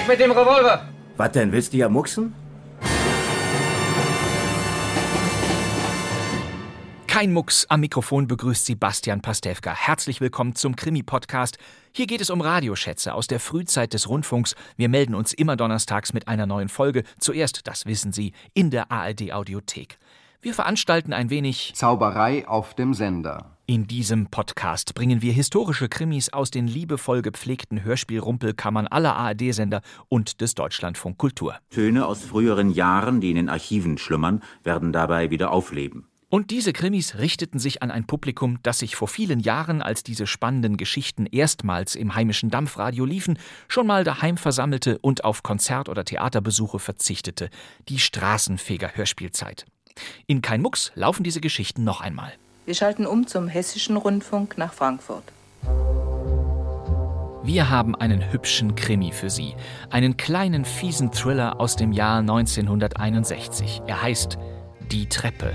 Weg mit dem Revolver! Was denn, willst du ja mucksen? Kein Mucks am Mikrofon begrüßt Sie Bastian Pastewka. Herzlich willkommen zum Krimi-Podcast. Hier geht es um Radioschätze aus der Frühzeit des Rundfunks. Wir melden uns immer donnerstags mit einer neuen Folge. Zuerst, das wissen Sie, in der ARD-Audiothek. Wir veranstalten ein wenig. Zauberei auf dem Sender. In diesem Podcast bringen wir historische Krimis aus den liebevoll gepflegten Hörspielrumpelkammern aller ARD-Sender und des Deutschlandfunk Kultur. Töne aus früheren Jahren, die in den Archiven schlummern, werden dabei wieder aufleben. Und diese Krimis richteten sich an ein Publikum, das sich vor vielen Jahren, als diese spannenden Geschichten erstmals im heimischen Dampfradio liefen, schon mal daheim versammelte und auf Konzert- oder Theaterbesuche verzichtete. Die Straßenfeger-Hörspielzeit. In Kein Mucks laufen diese Geschichten noch einmal. Wir schalten um zum Hessischen Rundfunk nach Frankfurt. Wir haben einen hübschen Krimi für Sie. Einen kleinen fiesen Thriller aus dem Jahr 1961. Er heißt Die Treppe.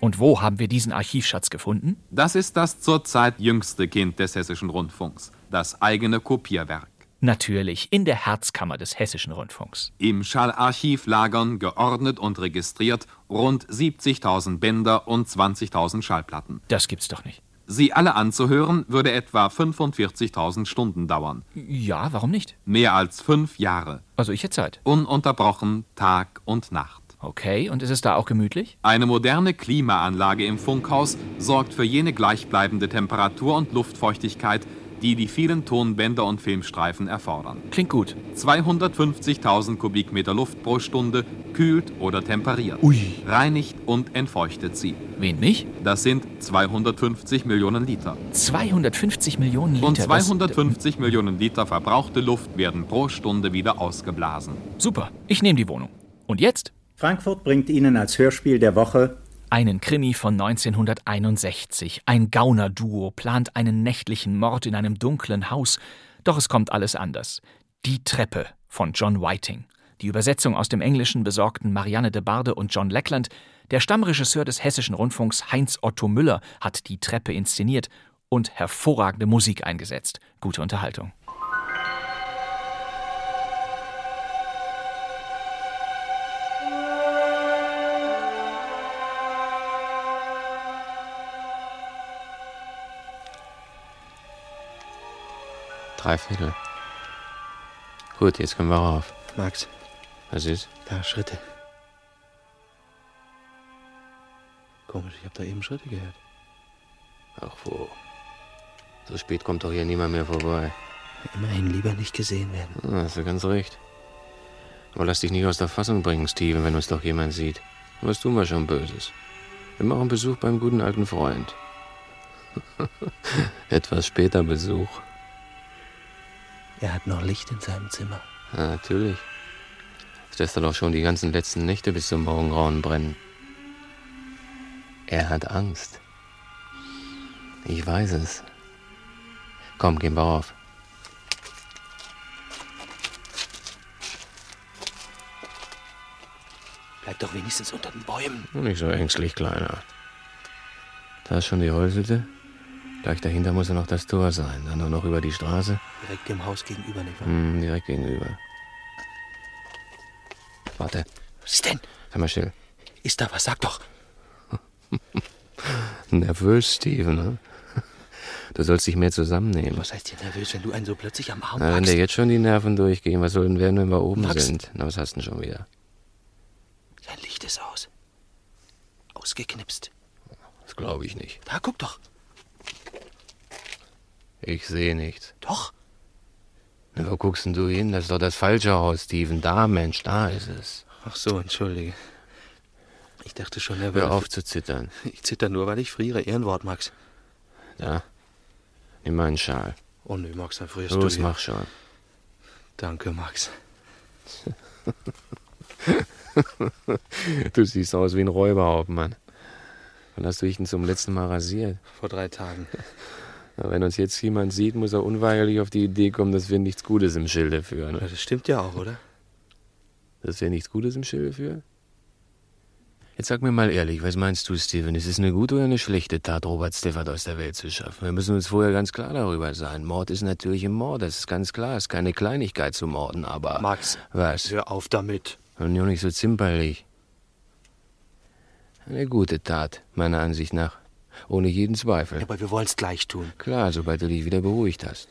Und wo haben wir diesen Archivschatz gefunden? Das ist das zurzeit jüngste Kind des Hessischen Rundfunks, das eigene Kopierwerk. Natürlich in der Herzkammer des Hessischen Rundfunks. Im Schallarchiv lagern, geordnet und registriert, rund 70.000 Bänder und 20.000 Schallplatten. Das gibt's doch nicht. Sie alle anzuhören, würde etwa 45.000 Stunden dauern. Ja, warum nicht? Mehr als fünf Jahre. Also ich hätte Zeit. Ununterbrochen, Tag und Nacht. Okay, und ist es da auch gemütlich? Eine moderne Klimaanlage im Funkhaus sorgt für jene gleichbleibende Temperatur und Luftfeuchtigkeit, die die vielen Tonbänder und Filmstreifen erfordern. Klingt gut. 250.000 Kubikmeter Luft pro Stunde kühlt oder temperiert, Ui. reinigt und entfeuchtet sie. Wen nicht? Das sind 250 Millionen Liter. 250 Millionen Liter. Und das- 250 Millionen Liter verbrauchte Luft werden pro Stunde wieder ausgeblasen. Super, ich nehme die Wohnung. Und jetzt Frankfurt bringt Ihnen als Hörspiel der Woche einen Krimi von 1961. Ein Gaunerduo plant einen nächtlichen Mord in einem dunklen Haus. Doch es kommt alles anders. Die Treppe von John Whiting. Die Übersetzung aus dem Englischen besorgten Marianne de Barde und John Lackland. Der Stammregisseur des Hessischen Rundfunks Heinz Otto Müller hat die Treppe inszeniert und hervorragende Musik eingesetzt. Gute Unterhaltung. Drei Viertel. Gut, jetzt können wir rauf. Max, Was ist? da Schritte. Komisch, ich habe da eben Schritte gehört. Ach wo. So spät kommt doch hier niemand mehr vorbei. Immerhin lieber nicht gesehen werden. Ah, hast du ganz recht. Aber lass dich nicht aus der Fassung bringen, Steven, wenn uns doch jemand sieht. Was tun wir schon Böses? Wir machen Besuch beim guten alten Freund. Etwas später Besuch. Er hat noch Licht in seinem Zimmer. Ja, natürlich. Das lässt er doch schon die ganzen letzten Nächte bis zum Morgengrauen brennen. Er hat Angst. Ich weiß es. Komm, gehen wir rauf. Bleib doch wenigstens unter den Bäumen. Nicht so ängstlich, Kleiner. Da ist schon die Holzhütte. Gleich dahinter muss ja noch das Tor sein. Dann nur noch über die Straße. Direkt dem Haus gegenüber, nicht wahr? Hm, direkt gegenüber. Warte, Was ist denn? sei mal still. Ist da was? Sag doch. Nervös, Steven, ne? Du sollst dich mehr zusammennehmen. Was heißt hier nervös, wenn du einen so plötzlich am Arm Na, wenn dir jetzt schon die Nerven durchgehen, was soll denn werden, wenn wir oben Max. sind? Na, was hast du denn schon wieder? Sein Licht ist aus. Ausgeknipst. Das glaube ich nicht. Da, guck doch. Ich sehe nichts. Doch. Na, wo guckst denn du hin? Das ist doch das falsche Haus, Steven. Da, Mensch, da ist es. Ach so, entschuldige. Ich dachte schon, er Hör würde... auf zu zittern. Ich zitter nur, weil ich friere. Ehrenwort, Max. Da. Nimm mal einen Schal. Oh nö, Max, dann frierst Los, du. mach schon. Danke, Max. du siehst aus wie ein Räuberhauptmann. Wann hast du dich denn zum letzten Mal rasiert? Vor drei Tagen. Wenn uns jetzt jemand sieht, muss er unweigerlich auf die Idee kommen, dass wir nichts Gutes im Schilde führen. Ja, das stimmt ja auch, oder? Dass wir nichts Gutes im Schilde führen? Jetzt sag mir mal ehrlich, was meinst du, Steven? Ist es eine gute oder eine schlechte Tat, Robert Steffert aus der Welt zu schaffen? Wir müssen uns vorher ganz klar darüber sein. Mord ist natürlich ein Mord, das ist ganz klar. Es ist keine Kleinigkeit zu morden, aber... Max, was? hör auf damit. Und nur nicht so zimperlich. Eine gute Tat, meiner Ansicht nach. Ohne jeden Zweifel. Aber wir wollen's gleich tun. Klar, sobald du dich wieder beruhigt hast.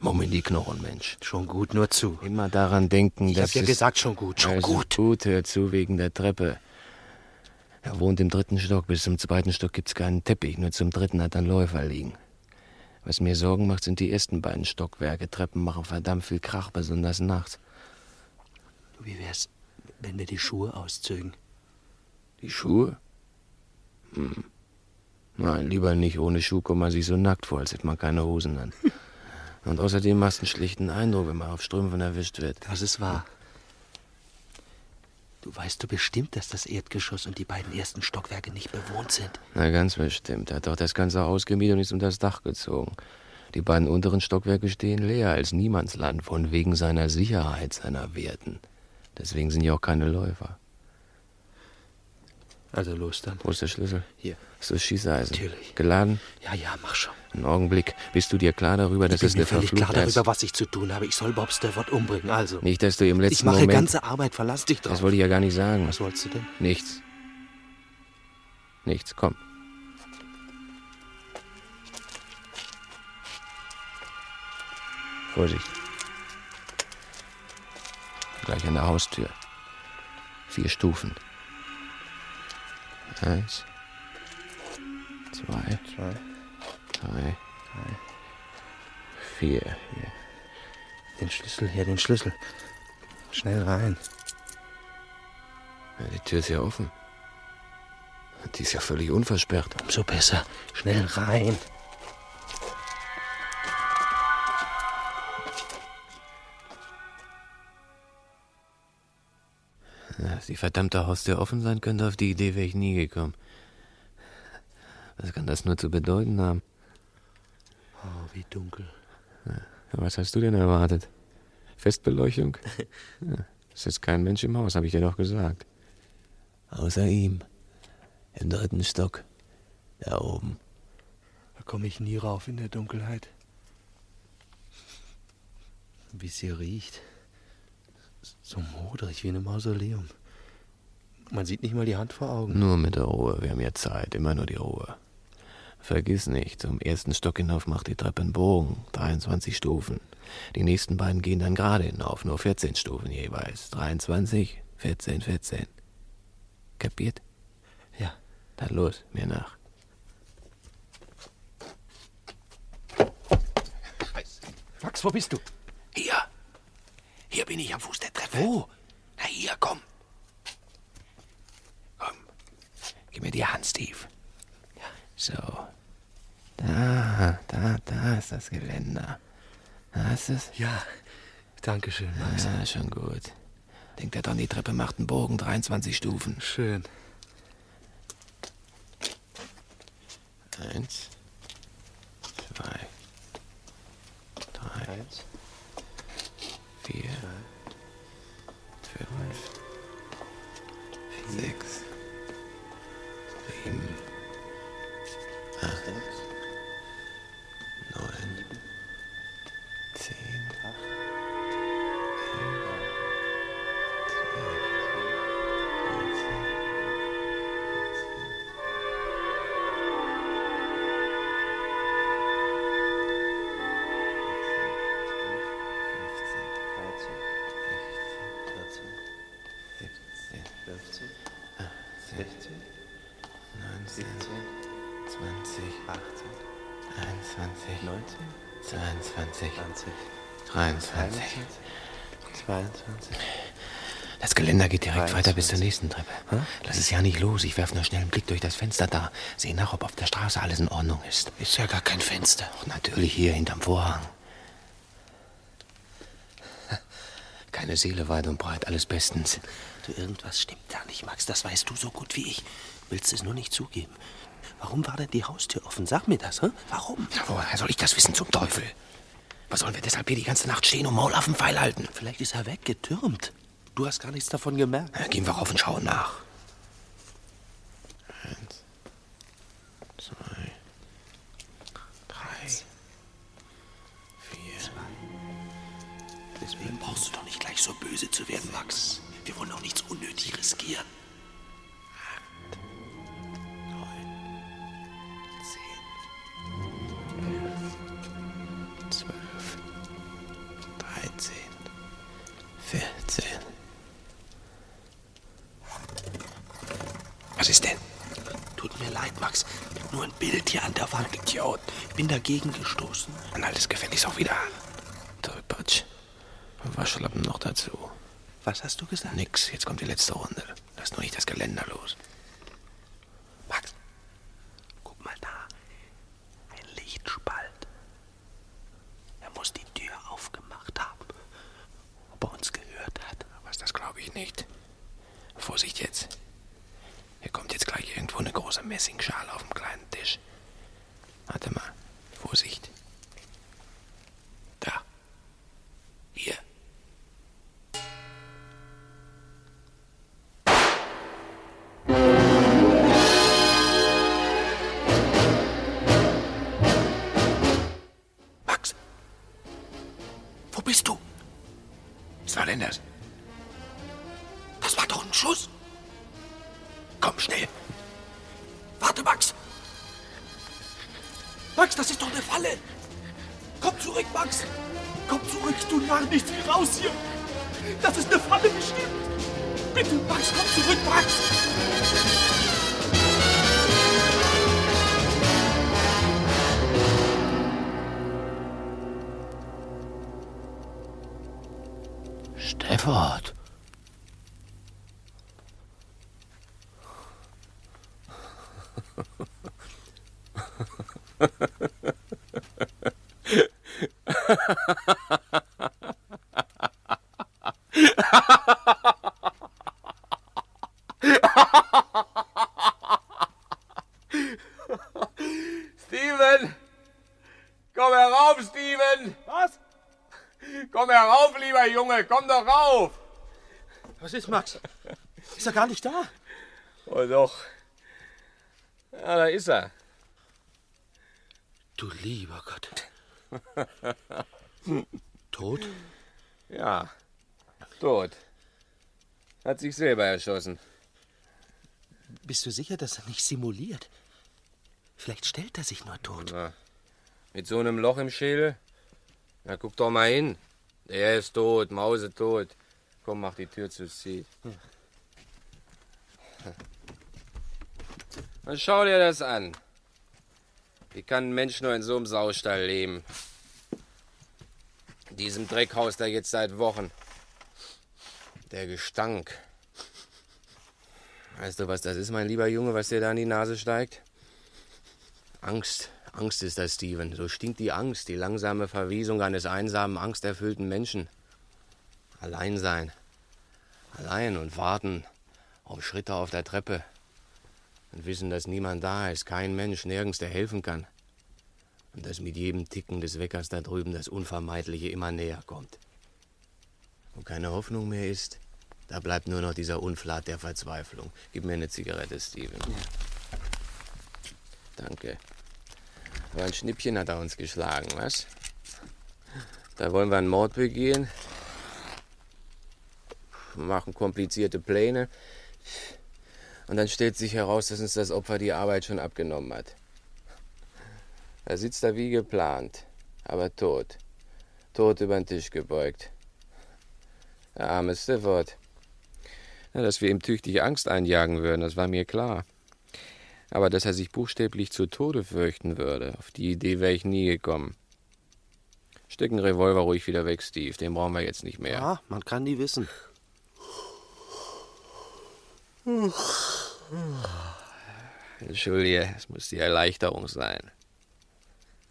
Mumm in die Knochen, Mensch. Schon gut, nur zu. Immer daran denken, Ich dass hab ja es- gesagt, schon gut, schon also gut. Gut, hör zu, wegen der Treppe. Er wohnt im dritten Stock. Bis zum zweiten Stock gibt's keinen Teppich. Nur zum dritten hat er einen Läufer liegen. Was mir Sorgen macht, sind die ersten beiden Stockwerke. Treppen machen verdammt viel Krach, besonders nachts. Wie wär's, wenn wir die Schuhe auszögen? Die Schuhe? Hm. Nein, lieber nicht. Ohne Schuh kommt man sich so nackt vor, als hätte man keine Hosen an. Und außerdem machst du einen schlechten Eindruck, wenn man auf Strümpfen erwischt wird. Das ist wahr. Du weißt du bestimmt, dass das Erdgeschoss und die beiden ersten Stockwerke nicht bewohnt sind. Na, ganz bestimmt. Er hat doch das ganze Haus gemietet und ist um das Dach gezogen. Die beiden unteren Stockwerke stehen leer als Niemandsland, von wegen seiner Sicherheit, seiner Werten. Deswegen sind ja auch keine Läufer. Also los dann. Wo ist der Schlüssel? Hier. Ist das Schießeisen? Natürlich. Geladen? Ja, ja, mach schon. Einen Augenblick. Bist du dir klar darüber, dass ich es bin mir eine völlig klar verfluchte darüber, was ich zu tun habe. Ich soll Bob Stafford umbringen, also. Nicht, dass du im letzten ich mache Moment... ganze Arbeit, verlass dich drauf. Das wollte ich ja gar nicht sagen. Was wolltest du denn? Nichts. Nichts, komm. Vorsicht. Gleich an der Haustür. Vier Stufen. Eins. Zwei. Zwei. Drei. Vier. Hier. Den Schlüssel her, den Schlüssel. Schnell rein. Ja, die Tür ist ja offen. Die ist ja völlig unversperrt. Umso besser. Schnell rein. Dass die verdammte Haustür offen sein könnte, auf die Idee wäre ich nie gekommen. Was kann das nur zu bedeuten haben? Oh, wie dunkel. Was hast du denn erwartet? Festbeleuchtung? Ja, es ist kein Mensch im Haus, habe ich dir doch gesagt. Außer ihm. Im dritten Stock. Da oben. Da komme ich nie rauf in der Dunkelheit. Wie sie riecht. So modrig wie in einem Mausoleum. Man sieht nicht mal die Hand vor Augen. Nur mit der Ruhe, wir haben ja Zeit, immer nur die Ruhe. Vergiss nicht, zum ersten Stock hinauf macht die Treppe einen Bogen, 23 Stufen. Die nächsten beiden gehen dann gerade hinauf, nur 14 Stufen jeweils. 23, 14, 14. Kapiert? Ja. Dann los, mir nach. Max, wo bist du? Hier. Bin ich am Fuß der Treppe. Wo? Na hier, komm. Komm. Gib mir die Hand, Steve. Ja. So. Da, da, da ist das Geländer. Hast es? Ja. Dankeschön, Max. Ja, schon gut. Denkt er dran, die Treppe macht einen Bogen, 23 Stufen. Schön. Eins, zwei, drei, Eins. Vier, fünf, sechs, bis zur nächsten Treppe. Lass es ja nicht los. Ich werfe nur schnell einen Blick durch das Fenster da. Sehe nach, ob auf der Straße alles in Ordnung ist. Ist ja gar kein Fenster. Ach, natürlich hier hinterm Vorhang. keine Seele weit und breit, alles bestens. Du, irgendwas stimmt da nicht, Max. Das weißt du so gut wie ich. Willst es nur nicht zugeben. Warum war denn die Haustür offen? Sag mir das, hä? Warum? woher soll ich das wissen zum Teufel? Was sollen wir deshalb hier die ganze Nacht stehen und Maul auf dem Pfeil halten? Vielleicht ist er weggetürmt. Du hast gar nichts davon gemerkt. Na, gehen wir rauf und schauen nach. Eins, zwei, drei, vier. Deswegen brauchst du doch nicht gleich so böse zu werden, Max. Wir wollen auch nichts unnötig riskieren. Was ist denn? Tut mir leid, Max. Nur ein Bild hier an der Wand. Idiot. Bin dagegen gestoßen. Dann halt es gefälligst auch wieder an. Tollpatsch. Waschlappen noch dazu. Was hast du gesagt? Nix, jetzt kommt die letzte Runde. Lass nur nicht das Geländer los. Max, guck mal da. Ein Lichtspalt. Er muss die Tür aufgemacht haben. Ob er uns gehört hat. Was, das glaube ich nicht. Vorsicht jetzt. Hier kommt jetzt gleich irgendwo eine große Messingschale auf dem Steven! Komm herauf, Steven! Was? Komm herauf, lieber Junge, komm doch rauf! Was ist, Max? Ist er gar nicht da? Oh doch. Ja, da ist er. Lieber Gott. Tot? Ja, tot. Hat sich selber erschossen. Bist du sicher, dass er nicht simuliert? Vielleicht stellt er sich nur tot. Na, mit so einem Loch im Schädel? Na, guck doch mal hin. Er ist tot, Mause tot. Komm, mach die Tür zu, zieht. Na, schau dir das an. Wie kann ein Mensch nur in so einem Saustall leben? In diesem Dreckhaus da jetzt seit Wochen. Der Gestank. Weißt du, was das ist, mein lieber Junge, was dir da in die Nase steigt? Angst. Angst ist das, Steven. So stinkt die Angst, die langsame Verwesung eines einsamen, angsterfüllten Menschen. Allein sein. Allein und warten auf Schritte auf der Treppe. Und wissen, dass niemand da ist, kein Mensch, nirgends, der helfen kann. Und dass mit jedem Ticken des Weckers da drüben das Unvermeidliche immer näher kommt. Wo keine Hoffnung mehr ist, da bleibt nur noch dieser Unflat der Verzweiflung. Gib mir eine Zigarette, Steven. Danke. Aber ein Schnippchen hat er uns geschlagen, was? Da wollen wir einen Mord begehen. Machen komplizierte Pläne. Und dann stellt sich heraus, dass uns das Opfer die Arbeit schon abgenommen hat. Da sitzt er wie geplant, aber tot. Tot über den Tisch gebeugt. Der arme Stifford. Ja, dass wir ihm tüchtig Angst einjagen würden, das war mir klar. Aber dass er sich buchstäblich zu Tode fürchten würde, auf die Idee wäre ich nie gekommen. Steck den Revolver ruhig wieder weg, Steve. Den brauchen wir jetzt nicht mehr. Ja, man kann nie wissen. Entschuldige, es muss die Erleichterung sein.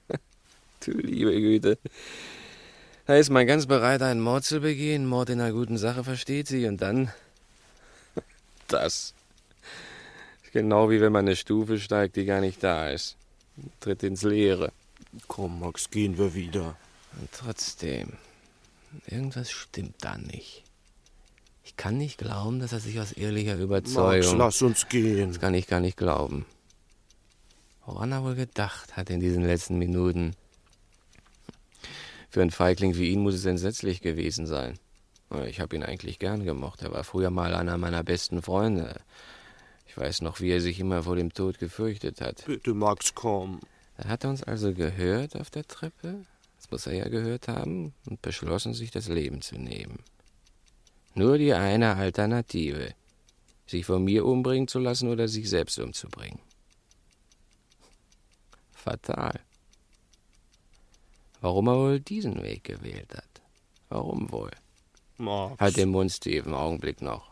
du liebe Güte. Da ist man ganz bereit, einen Mord zu begehen. Mord in einer guten Sache versteht sie. Und dann. Das. Genau wie wenn man eine Stufe steigt, die gar nicht da ist. Tritt ins Leere. Komm, Max, gehen wir wieder. Und trotzdem. Irgendwas stimmt da nicht. Ich kann nicht glauben, dass er sich aus ehrlicher Überzeugung. Max, lass uns gehen. Das kann ich gar nicht glauben. Woran er wohl gedacht hat in diesen letzten Minuten. Für einen Feigling wie ihn muss es entsetzlich gewesen sein. Ich habe ihn eigentlich gern gemocht. Er war früher mal einer meiner besten Freunde. Ich weiß noch, wie er sich immer vor dem Tod gefürchtet hat. Bitte, Max, komm. Er hat uns also gehört auf der Treppe. Das muss er ja gehört haben. Und beschlossen, sich das Leben zu nehmen. Nur die eine Alternative. Sich von mir umbringen zu lassen oder sich selbst umzubringen. Fatal. Warum er wohl diesen Weg gewählt hat? Warum wohl? Max. Halt den Mund, Steve, einen Augenblick noch.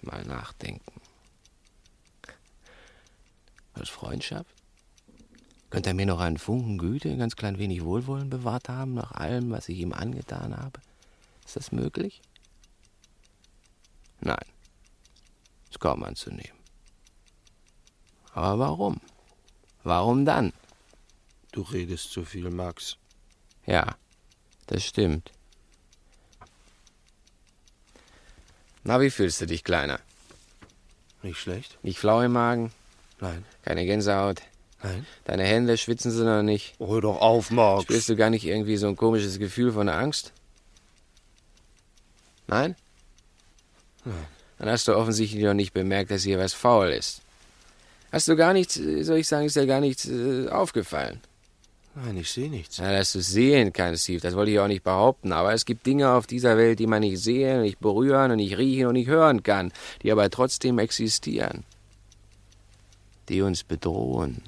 Mal nachdenken. Was Freundschaft? Könnte er mir noch einen Funken Güte, ein ganz klein wenig Wohlwollen bewahrt haben, nach allem, was ich ihm angetan habe? Ist das möglich? Nein. Ist kaum anzunehmen. Aber warum? Warum dann? Du redest zu viel, Max. Ja, das stimmt. Na, wie fühlst du dich, Kleiner? Nicht schlecht? Nicht flau im Magen? Nein. Keine Gänsehaut? Nein. Deine Hände schwitzen sie noch nicht? Hör doch auf, Max. Spürst du gar nicht irgendwie so ein komisches Gefühl von Angst? Nein? Dann hast du offensichtlich noch nicht bemerkt, dass hier was faul ist. Hast du gar nichts, soll ich sagen, ist dir gar nichts äh, aufgefallen? Nein, ich sehe nichts. Ja, dass du sehen kannst, Steve, das wollte ich auch nicht behaupten. Aber es gibt Dinge auf dieser Welt, die man nicht sehen, nicht berühren und nicht riechen und nicht hören kann, die aber trotzdem existieren. Die uns bedrohen.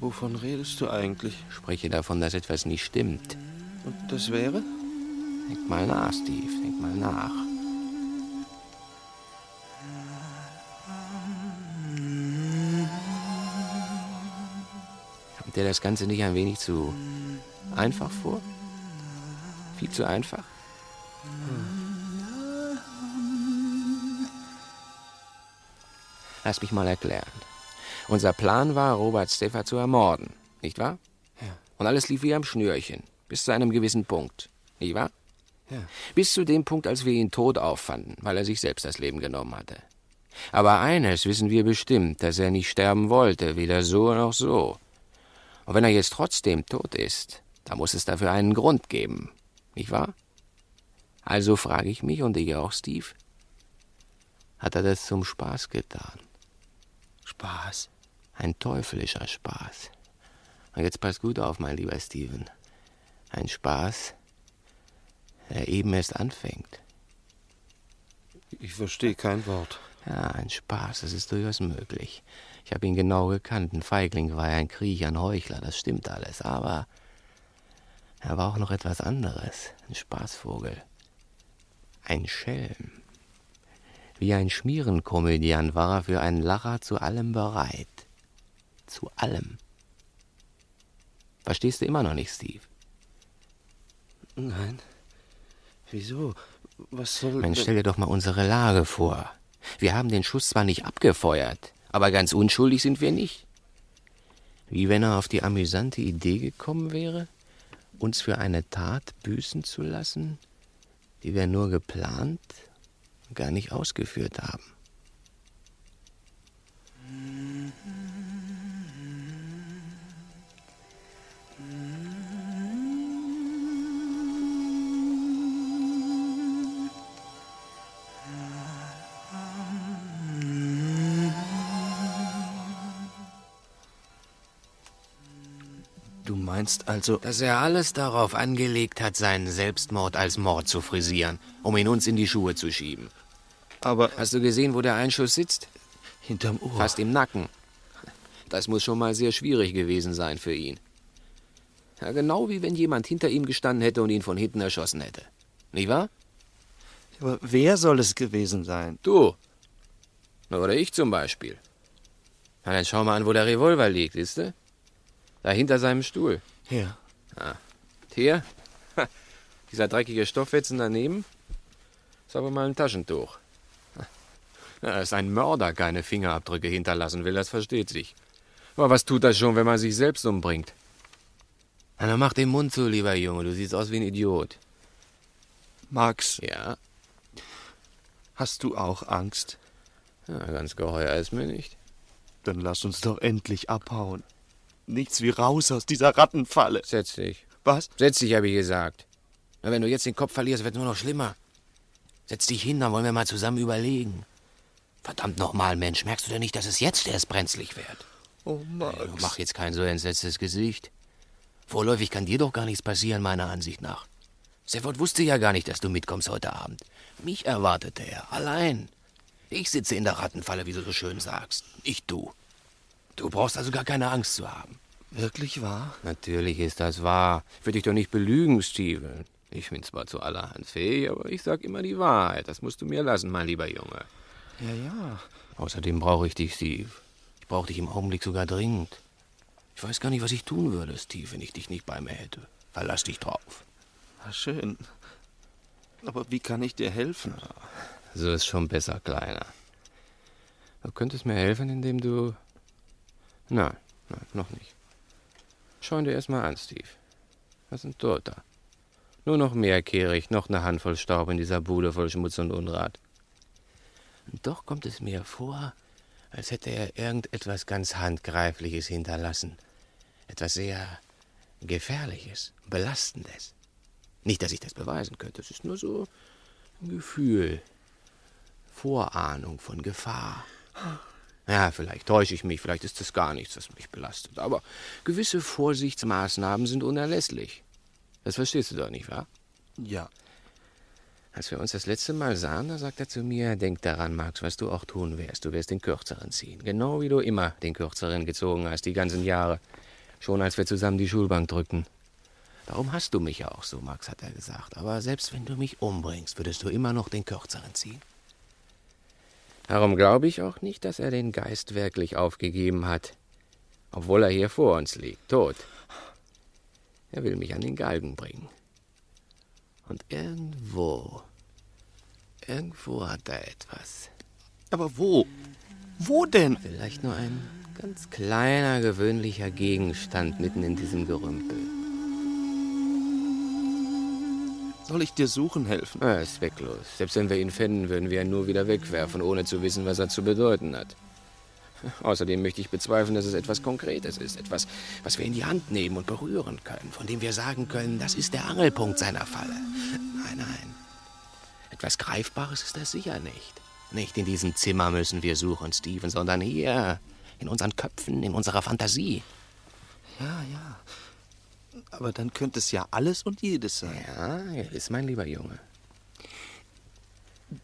Wovon redest du eigentlich? Ich spreche davon, dass etwas nicht stimmt. Und das wäre? Denk mal nach, Steve, denk mal nach. Kommt dir das Ganze nicht ein wenig zu einfach vor? Viel zu einfach? Lass mich mal erklären. Unser Plan war, Robert Steffer zu ermorden, nicht wahr? Ja. Und alles lief wie am Schnürchen, bis zu einem gewissen Punkt, nicht wahr? Ja. Bis zu dem Punkt, als wir ihn tot auffanden, weil er sich selbst das Leben genommen hatte. Aber eines wissen wir bestimmt, dass er nicht sterben wollte, weder so noch so. Und wenn er jetzt trotzdem tot ist, dann muss es dafür einen Grund geben, nicht wahr? Also frage ich mich und ich auch, Steve, hat er das zum Spaß getan? Spaß? Ein teuflischer Spaß. Und jetzt pass gut auf, mein lieber Steven. Ein Spaß, der eben erst anfängt. Ich verstehe kein Wort. Ja, ein Spaß, das ist durchaus möglich. Ich habe ihn genau gekannt. Ein Feigling war er, ein Kriecher, ein Heuchler, das stimmt alles. Aber er war auch noch etwas anderes. Ein Spaßvogel. Ein Schelm. Wie ein Schmierenkomödiant war er für einen Lacher zu allem bereit. Zu allem. Verstehst du immer noch nicht, Steve? Nein. Wieso? Was soll. Mensch, stell dir doch mal unsere Lage vor. Wir haben den Schuss zwar nicht abgefeuert, aber ganz unschuldig sind wir nicht. Wie wenn er auf die amüsante Idee gekommen wäre, uns für eine Tat büßen zu lassen, die wir nur geplant und gar nicht ausgeführt haben. Meinst also. Dass er alles darauf angelegt hat, seinen Selbstmord als Mord zu frisieren, um ihn uns in die Schuhe zu schieben. Aber. Hast du gesehen, wo der Einschuss sitzt? Hinterm Ohr. Fast im Nacken. Das muss schon mal sehr schwierig gewesen sein für ihn. Ja, genau wie wenn jemand hinter ihm gestanden hätte und ihn von hinten erschossen hätte. Nicht wahr? Aber wer soll es gewesen sein? Du. Oder ich zum Beispiel. Na, dann schau mal an, wo der Revolver liegt, siehst du? Da hinter seinem Stuhl. Hier. Ah. Hier? Dieser dreckige Stoffwetzen daneben ist aber mal ein Taschentuch. Ja, dass ein Mörder keine Fingerabdrücke hinterlassen will, das versteht sich. Aber was tut das schon, wenn man sich selbst umbringt? Na, mach den Mund zu, lieber Junge, du siehst aus wie ein Idiot. Max. Ja? Hast du auch Angst? Ja, ganz geheuer ist mir nicht. Dann lass uns doch endlich abhauen. Nichts wie raus aus dieser Rattenfalle. Setz dich. Was? Setz dich, habe ich gesagt. Na, wenn du jetzt den Kopf verlierst, wird nur noch schlimmer. Setz dich hin, dann wollen wir mal zusammen überlegen. Verdammt nochmal, Mensch, merkst du denn nicht, dass es jetzt erst brenzlig wird? Oh, Max. Hey, mach jetzt kein so entsetztes Gesicht. Vorläufig kann dir doch gar nichts passieren, meiner Ansicht nach. Stafford wusste ja gar nicht, dass du mitkommst heute Abend. Mich erwartete er, allein. Ich sitze in der Rattenfalle, wie du so schön sagst. Ich du. Du brauchst also gar keine Angst zu haben. Wirklich wahr? Natürlich ist das wahr. Ich würde dich doch nicht belügen, Steven. Ich bin zwar zu allerhand fähig, aber ich sag immer die Wahrheit. Das musst du mir lassen, mein lieber Junge. Ja, ja. Außerdem brauche ich dich, Steve. Ich brauche dich im Augenblick sogar dringend. Ich weiß gar nicht, was ich tun würde, Steve, wenn ich dich nicht bei mir hätte. Verlass dich drauf. Na schön. Aber wie kann ich dir helfen? So ist schon besser, Kleiner. Du könntest mir helfen, indem du. Nein, nein, noch nicht. Schau dir erstmal an, Steve. Das ist ein Toter. Nur noch mehr Kehricht, noch eine Handvoll Staub in dieser Bude voll Schmutz und Unrat. Und doch kommt es mir vor, als hätte er irgendetwas ganz Handgreifliches hinterlassen. Etwas sehr Gefährliches, Belastendes. Nicht, dass ich das beweisen könnte, es ist nur so ein Gefühl, Vorahnung von Gefahr. Ja, vielleicht täusche ich mich, vielleicht ist es gar nichts, was mich belastet, aber gewisse Vorsichtsmaßnahmen sind unerlässlich. Das verstehst du doch nicht, wahr? Ja. Als wir uns das letzte Mal sahen, da sagt er zu mir, denk daran, Max, was du auch tun wirst. Du wirst den Kürzeren ziehen. Genau wie du immer den Kürzeren gezogen hast, die ganzen Jahre. Schon als wir zusammen die Schulbank drückten. Darum hast du mich ja auch so, Max, hat er gesagt. Aber selbst wenn du mich umbringst, würdest du immer noch den Kürzeren ziehen. Darum glaube ich auch nicht, dass er den Geist wirklich aufgegeben hat. Obwohl er hier vor uns liegt, tot. Er will mich an den Galgen bringen. Und irgendwo, irgendwo hat er etwas. Aber wo? Wo denn? Vielleicht nur ein ganz kleiner, gewöhnlicher Gegenstand mitten in diesem Gerümpel. Soll ich dir suchen helfen? Er ist zwecklos. Selbst wenn wir ihn fänden, würden wir ihn nur wieder wegwerfen, ohne zu wissen, was er zu bedeuten hat. Außerdem möchte ich bezweifeln, dass es etwas Konkretes ist. Etwas, was wir in die Hand nehmen und berühren können. Von dem wir sagen können, das ist der Angelpunkt seiner Falle. Nein, nein. Etwas Greifbares ist das sicher nicht. Nicht in diesem Zimmer müssen wir suchen, Steven, sondern hier. In unseren Köpfen, in unserer Fantasie. Ja, ja. Aber dann könnte es ja alles und jedes sein. Ja, ist mein lieber Junge.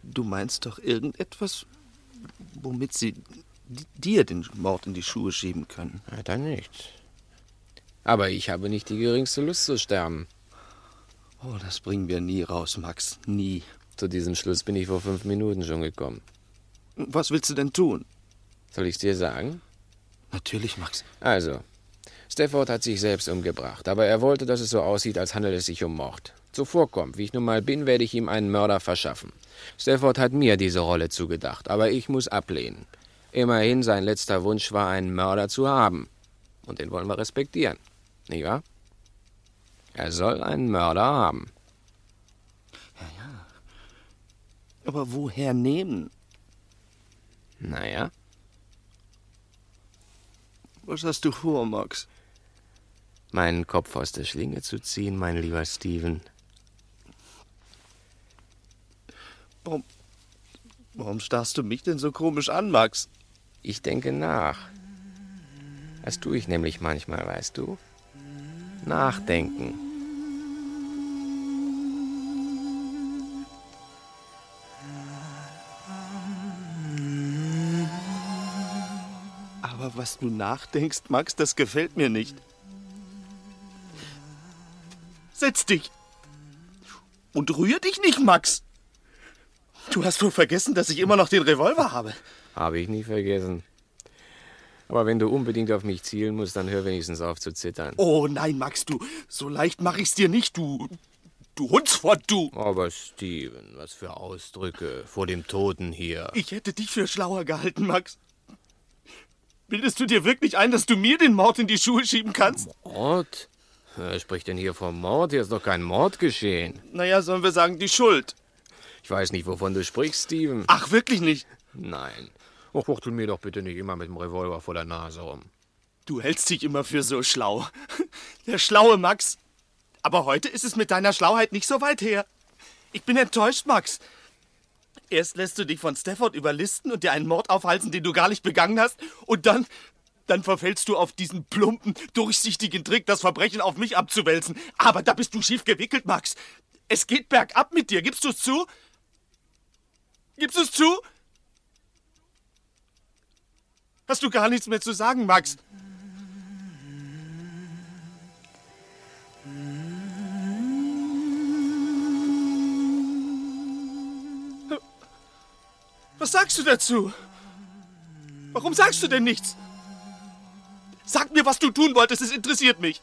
Du meinst doch irgendetwas, womit sie dir den Mord in die Schuhe schieben können. Ja, dann nicht. Aber ich habe nicht die geringste Lust zu sterben. Oh, das bringen wir nie raus, Max. Nie. Zu diesem Schluss bin ich vor fünf Minuten schon gekommen. Was willst du denn tun? Soll ich's dir sagen? Natürlich, Max. Also, Stafford hat sich selbst umgebracht, aber er wollte, dass es so aussieht, als handelt es sich um Mord. Zuvorkommt, wie ich nun mal bin, werde ich ihm einen Mörder verschaffen. Stafford hat mir diese Rolle zugedacht, aber ich muss ablehnen. Immerhin, sein letzter Wunsch war, einen Mörder zu haben. Und den wollen wir respektieren. Nicht wahr? Er soll einen Mörder haben. Ja, ja. Aber woher nehmen? Naja. Was hast du vor, Max? Meinen Kopf aus der Schlinge zu ziehen, mein lieber Steven. Warum, warum starrst du mich denn so komisch an, Max? Ich denke nach. Das tue ich nämlich manchmal, weißt du? Nachdenken. Aber was du nachdenkst, Max, das gefällt mir nicht. Setz dich! Und rühr dich nicht, Max! Du hast wohl vergessen, dass ich immer noch den Revolver habe. Habe ich nie vergessen. Aber wenn du unbedingt auf mich zielen musst, dann hör wenigstens auf zu zittern. Oh nein, Max, du. So leicht mache ich's dir nicht, du. Du Hundsfort, du! Aber Steven, was für Ausdrücke vor dem Toten hier. Ich hätte dich für schlauer gehalten, Max. Bildest du dir wirklich ein, dass du mir den Mord in die Schuhe schieben kannst? Mord? Wer spricht denn hier vom Mord? Hier ist doch kein Mord geschehen. Naja, sollen wir sagen, die Schuld. Ich weiß nicht, wovon du sprichst, Steven. Ach, wirklich nicht? Nein. Och, fuchtel mir doch bitte nicht immer mit dem Revolver vor der Nase rum. Du hältst dich immer für so schlau. Der schlaue Max. Aber heute ist es mit deiner Schlauheit nicht so weit her. Ich bin enttäuscht, Max. Erst lässt du dich von Stafford überlisten und dir einen Mord aufhalsen, den du gar nicht begangen hast, und dann, dann verfällst du auf diesen plumpen, durchsichtigen Trick, das Verbrechen auf mich abzuwälzen. Aber da bist du schief gewickelt, Max. Es geht bergab mit dir, gibst du es zu? Gibst du es zu? Hast du gar nichts mehr zu sagen, Max? Was sagst du dazu? Warum sagst du denn nichts? Sag mir, was du tun wolltest, es interessiert mich.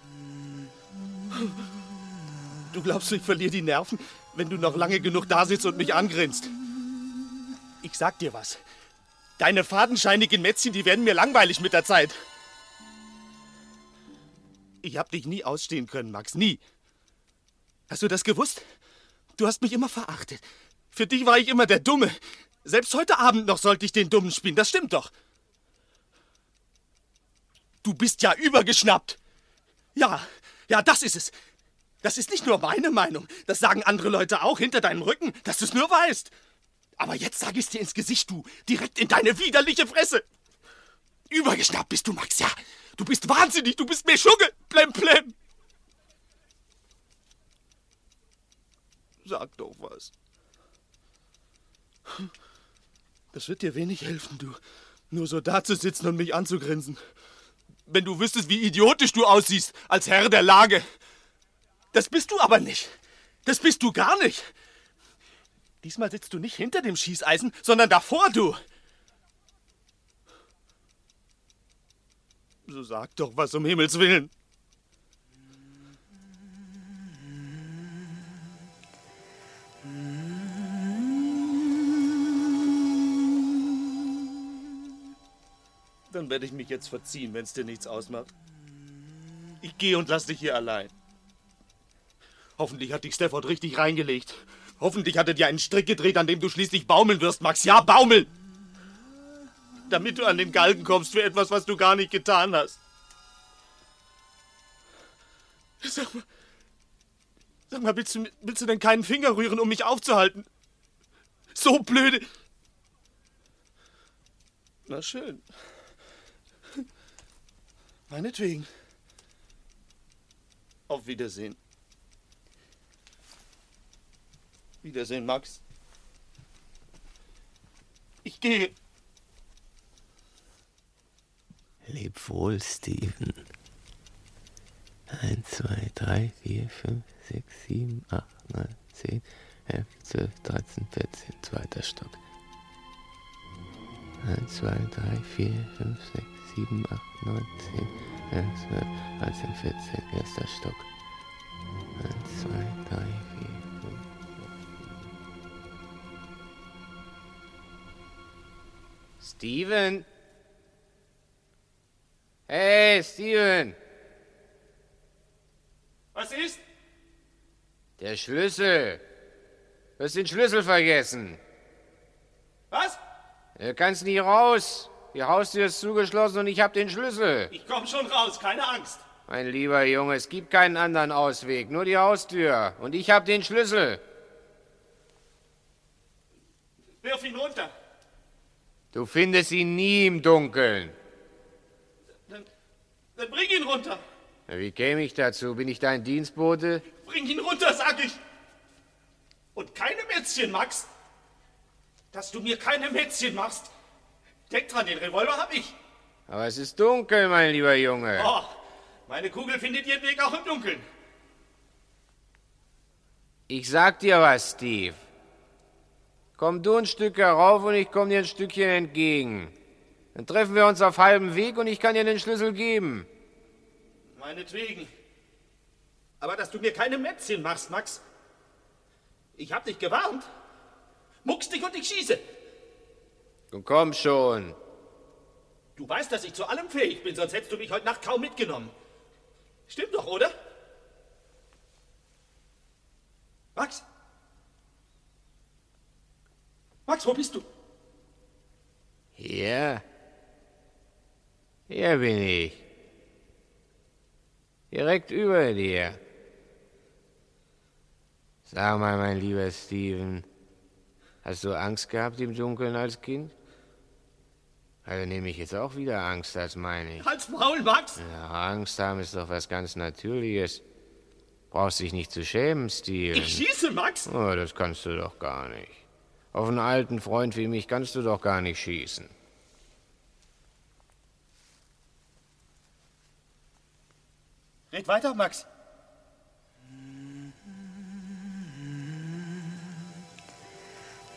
Du glaubst, ich verliere die Nerven, wenn du noch lange genug da sitzt und mich angrinst. Ich sag dir was. Deine fadenscheinigen Mätzchen, die werden mir langweilig mit der Zeit. Ich hab dich nie ausstehen können, Max, nie. Hast du das gewusst? Du hast mich immer verachtet. Für dich war ich immer der Dumme. Selbst heute Abend noch sollte ich den Dummen spielen, das stimmt doch. Du bist ja übergeschnappt. Ja, ja, das ist es. Das ist nicht nur meine Meinung. Das sagen andere Leute auch hinter deinem Rücken, dass du es nur weißt. Aber jetzt sag ich's dir ins Gesicht, du. Direkt in deine widerliche Fresse. Übergeschnappt bist du, Max, ja. Du bist wahnsinnig, du bist mir Schugge. Plem, plem. Sag doch was. Das wird dir wenig helfen, du. Nur so dazusitzen und mich anzugrinsen. Wenn du wüsstest, wie idiotisch du aussiehst als Herr der Lage. Das bist du aber nicht. Das bist du gar nicht. Diesmal sitzt du nicht hinter dem Schießeisen, sondern davor, du. So sag doch was um Himmels Willen. Dann werde ich mich jetzt verziehen, wenn es dir nichts ausmacht. Ich gehe und lass dich hier allein. Hoffentlich hat dich Stafford richtig reingelegt. Hoffentlich hat er dir einen Strick gedreht, an dem du schließlich baumeln wirst, Max. Ja, baumeln! Damit du an den Galgen kommst für etwas, was du gar nicht getan hast. Sag mal, sag mal, willst du, willst du denn keinen Finger rühren, um mich aufzuhalten? So blöde. Na schön. Meinetwegen. Auf Wiedersehen. Wiedersehen, Max. Ich gehe. Leb wohl, Steven. 1, 2, 3, 4, 5, 6, 7, 8, 9, 10, 11, 12, 13, 14, zweiter Stock. 1, 2, 3, 4, 5, 6, 7, 8, 9, 10, 11, 12, 13, 14, erster Stock. 1, 2, 3, 4, 5. Steven! Hey, Steven! Was ist? Der Schlüssel. Du hast den Schlüssel vergessen. Was? Du kannst nie raus. Die Haustür ist zugeschlossen und ich hab den Schlüssel. Ich komm schon raus, keine Angst. Mein lieber Junge, es gibt keinen anderen Ausweg, nur die Haustür. Und ich hab den Schlüssel. Wirf ihn runter. Du findest ihn nie im Dunkeln. Dann, dann bring ihn runter. Na, Wie käme ich dazu? Bin ich dein Dienstbote? Bring ihn runter, sag ich. Und keine Mätzchen, Max. Dass du mir keine Mätzchen machst. Denk dran, den Revolver hab ich. Aber es ist dunkel, mein lieber Junge. Oh, meine Kugel findet ihren Weg auch im Dunkeln. Ich sag dir was, Steve. Komm du ein Stück herauf und ich komm dir ein Stückchen entgegen. Dann treffen wir uns auf halbem Weg und ich kann dir den Schlüssel geben. Meinetwegen. Aber dass du mir keine Mätzchen machst, Max. Ich hab dich gewarnt. Muckst dich und ich schieße. Und komm schon. Du weißt, dass ich zu allem fähig bin, sonst hättest du mich heute Nacht kaum mitgenommen. Stimmt doch, oder? Max? Max, wo bist du? Hier? Hier bin ich. Direkt über dir. Sag mal, mein lieber Steven, hast du Angst gehabt im Dunkeln als Kind? Also nehme ich jetzt auch wieder Angst, das meine ich. Halt's Maul, Max! Ja, Angst haben ist doch was ganz Natürliches. Brauchst dich nicht zu schämen, Steven. Ich schieße, Max! Oh, das kannst du doch gar nicht. Auf einen alten Freund wie mich kannst du doch gar nicht schießen. Red weiter, Max.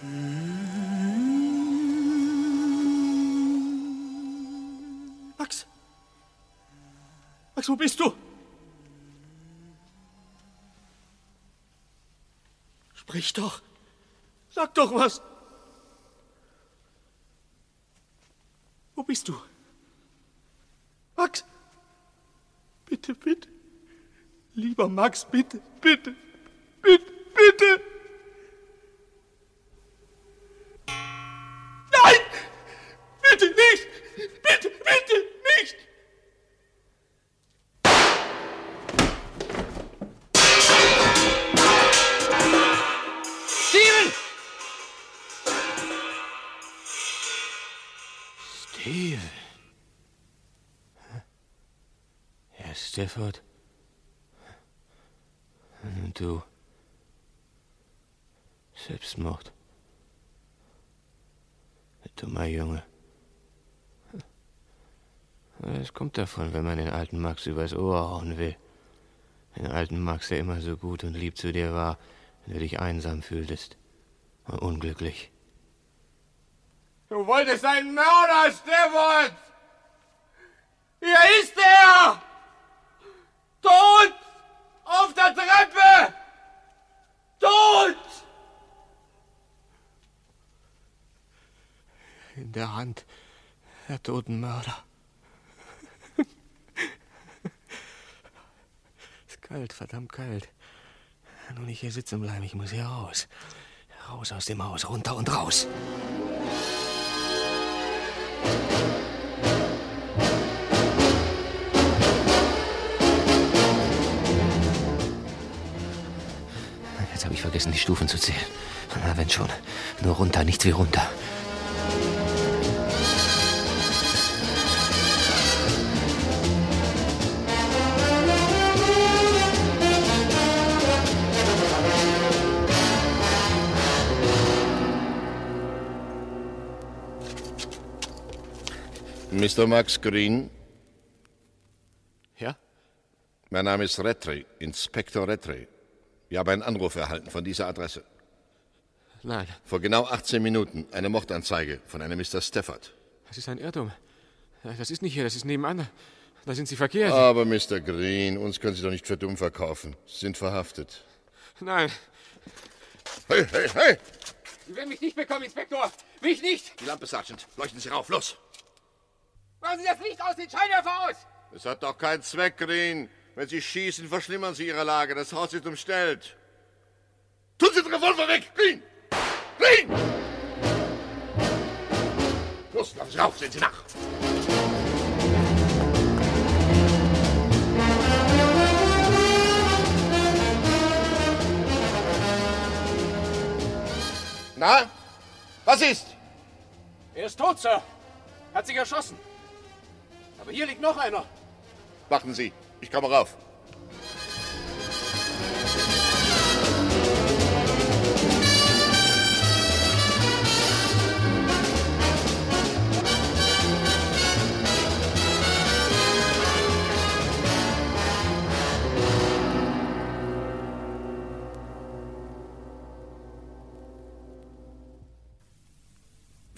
Max. Max, wo bist du? Sprich doch. Sag doch was. Wo bist du? Max. Bitte, bitte. Lieber Max, bitte, bitte, bitte, bitte. Nein! Bitte nicht! Bitte, bitte nicht! Stafford. Und du. Selbstmord. Dummer Junge. Es kommt davon, wenn man den alten Max übers Ohr hauen will. Den alten Max, der immer so gut und lieb zu dir war, wenn du dich einsam fühltest. Und unglücklich. Du wolltest einen Mörder, Stefan! Hier ist er! Tot! Auf der Treppe! Tot! In der Hand der toten Mörder. ist kalt, verdammt kalt. Nun ich hier sitzen bleibe, ich muss hier raus. Raus aus dem Haus, runter und raus. Ich vergessen, die Stufen zu zählen. Na, wenn schon. Nur runter, nichts wie runter. Mr. Max Green? Ja? Mein Name ist Rattray, Inspektor Rattray. Wir haben einen Anruf erhalten von dieser Adresse. Nein, Vor genau 18 Minuten eine Mordanzeige von einem Mr. Stafford. das ist ein Irrtum. Das ist nicht hier, das ist nebenan. Da sind Sie verkehrt. Aber Mr. Green, uns können Sie doch nicht für dumm verkaufen. Sie sind verhaftet. Nein. Hey, hey, hey! Sie werden mich nicht bekommen, Inspektor! Mich nicht! Die Lampe, Sergeant. Leuchten Sie rauf, los! Machen Sie das Licht aus, den Scheinwerfer aus! Es hat doch keinen Zweck, Green. Wenn Sie schießen, verschlimmern Sie Ihre Lage. Das Haus ist umstellt. Tun Sie den Revolver weg! Green! Green! Los, lassen Sie rauf, sehen Sie nach! Na? Was ist? Er ist tot, Sir. Hat sich erschossen. Aber hier liegt noch einer. Warten Sie, ich komme rauf.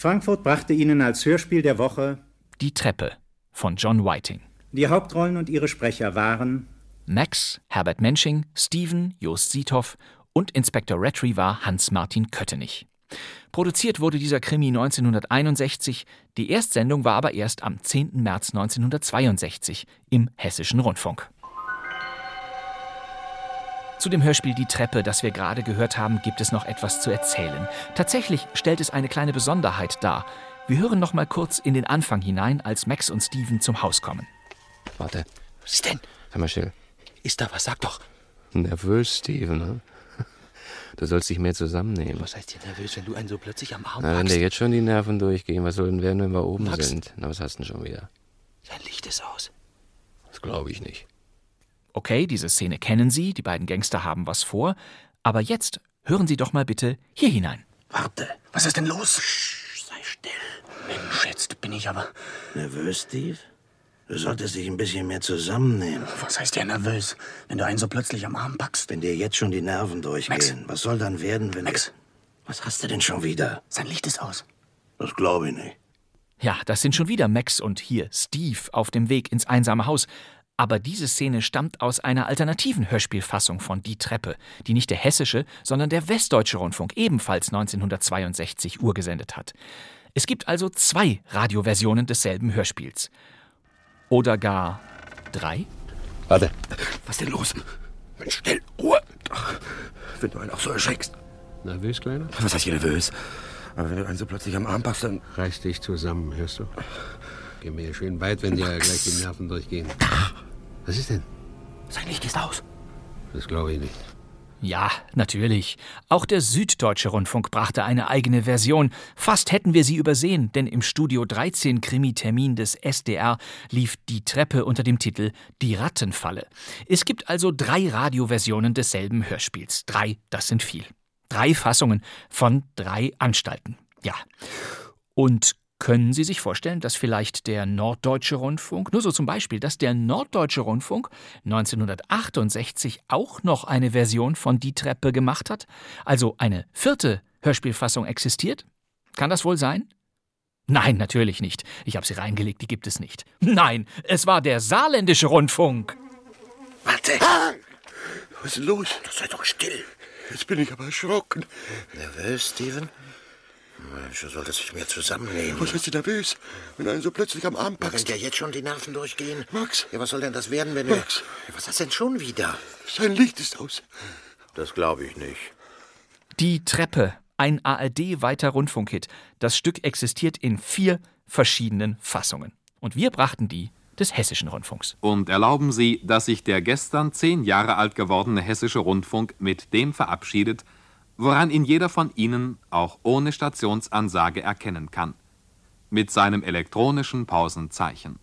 Frankfurt brachte Ihnen als Hörspiel der Woche Die Treppe von John Whiting. Die Hauptrollen und ihre Sprecher waren Max, Herbert Mensching, Steven, Jost Siethoff und Inspektor Rattray war Hans-Martin Köttenich. Produziert wurde dieser Krimi 1961, die Erstsendung war aber erst am 10. März 1962 im Hessischen Rundfunk. Zu dem Hörspiel Die Treppe, das wir gerade gehört haben, gibt es noch etwas zu erzählen. Tatsächlich stellt es eine kleine Besonderheit dar. Wir hören noch mal kurz in den Anfang hinein, als Max und Steven zum Haus kommen. Warte. Was ist denn? Sag mal still. Ist da was? Sag doch. Nervös, Steven, ne? Du sollst dich mehr zusammennehmen. Was heißt hier nervös, wenn du einen so plötzlich am Arm Na, wenn dir jetzt schon die Nerven durchgehen, was soll denn werden, wenn wir oben Max. sind? Na, was hast du denn schon wieder? Sein Licht ist aus. Das glaube ich nicht. Okay, diese Szene kennen Sie, die beiden Gangster haben was vor, aber jetzt hören Sie doch mal bitte hier hinein. Warte. Was ist denn los? Sch, sei still. Mensch, jetzt bin ich aber. Nervös, Steve? Du solltest dich ein bisschen mehr zusammennehmen. Was heißt ja nervös, wenn du einen so plötzlich am Arm packst? Wenn dir jetzt schon die Nerven durchgehen, Max. was soll dann werden, wenn... Max. Was hast du denn schon wieder? Sein Licht ist aus. Das glaube ich nicht. Ja, das sind schon wieder Max und hier Steve auf dem Weg ins einsame Haus. Aber diese Szene stammt aus einer alternativen Hörspielfassung von Die Treppe, die nicht der hessische, sondern der westdeutsche Rundfunk ebenfalls 1962 urgesendet hat. Es gibt also zwei Radioversionen desselben Hörspiels. Oder gar drei? Warte. Was ist denn los? Mensch, still, Ruhe. Wenn du einen auch so erschreckst. Nervös, Kleiner? Was heißt hier nervös? Aber wenn du einen so plötzlich am Arm packst, dann... Reiß dich zusammen, hörst du? Geh mir hier schön weit, wenn dir gleich die Nerven durchgehen. Was ist denn? Sein Licht ist aus. Das glaube ich nicht. Ja, natürlich. Auch der Süddeutsche Rundfunk brachte eine eigene Version. Fast hätten wir sie übersehen, denn im Studio 13 Krimi-Termin des SDR lief Die Treppe unter dem Titel Die Rattenfalle. Es gibt also drei Radioversionen desselben Hörspiels. Drei, das sind viel. Drei Fassungen von drei Anstalten. Ja. Und können Sie sich vorstellen, dass vielleicht der Norddeutsche Rundfunk, nur so zum Beispiel, dass der Norddeutsche Rundfunk 1968 auch noch eine Version von Die Treppe gemacht hat? Also eine vierte Hörspielfassung existiert? Kann das wohl sein? Nein, natürlich nicht. Ich habe sie reingelegt, die gibt es nicht. Nein, es war der Saarländische Rundfunk. Warte! Was ist los? Sei doch still. Jetzt bin ich aber erschrocken. Nervös, Steven? Mensch, du solltest dich mehr zusammennehmen. Was heißt du nervös, wenn du einen so plötzlich am Arm Na, wenn packst? dir jetzt schon die Nerven durchgehen? Max, Ja, was soll denn das werden, wenn du... Max. Ja, was hast denn schon wieder? sein Licht ist aus. Das glaube ich nicht. Die Treppe, ein ARD-weiter Rundfunkhit. Das Stück existiert in vier verschiedenen Fassungen. Und wir brachten die des Hessischen Rundfunks. Und erlauben Sie, dass sich der gestern zehn Jahre alt gewordene Hessische Rundfunk mit dem verabschiedet, woran ihn jeder von Ihnen auch ohne Stationsansage erkennen kann. Mit seinem elektronischen Pausenzeichen.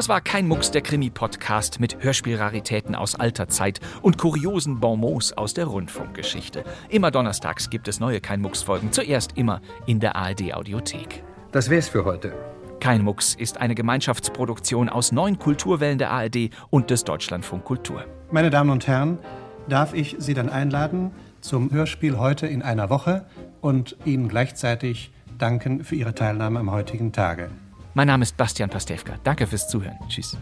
Das war kein Mucks der Krimi-Podcast mit Hörspielraritäten aus alter Zeit und kuriosen Bonmots aus der Rundfunkgeschichte. Immer donnerstags gibt es neue Kein Mucks-Folgen, zuerst immer in der ARD-Audiothek. Das wär's für heute. Kein Mucks ist eine Gemeinschaftsproduktion aus neun Kulturwellen der ARD und des Deutschlandfunk Kultur. Meine Damen und Herren, darf ich Sie dann einladen zum Hörspiel heute in einer Woche und Ihnen gleichzeitig danken für Ihre Teilnahme am heutigen Tage. Mein Name ist Bastian Pastewka. Danke fürs Zuhören. Tschüss.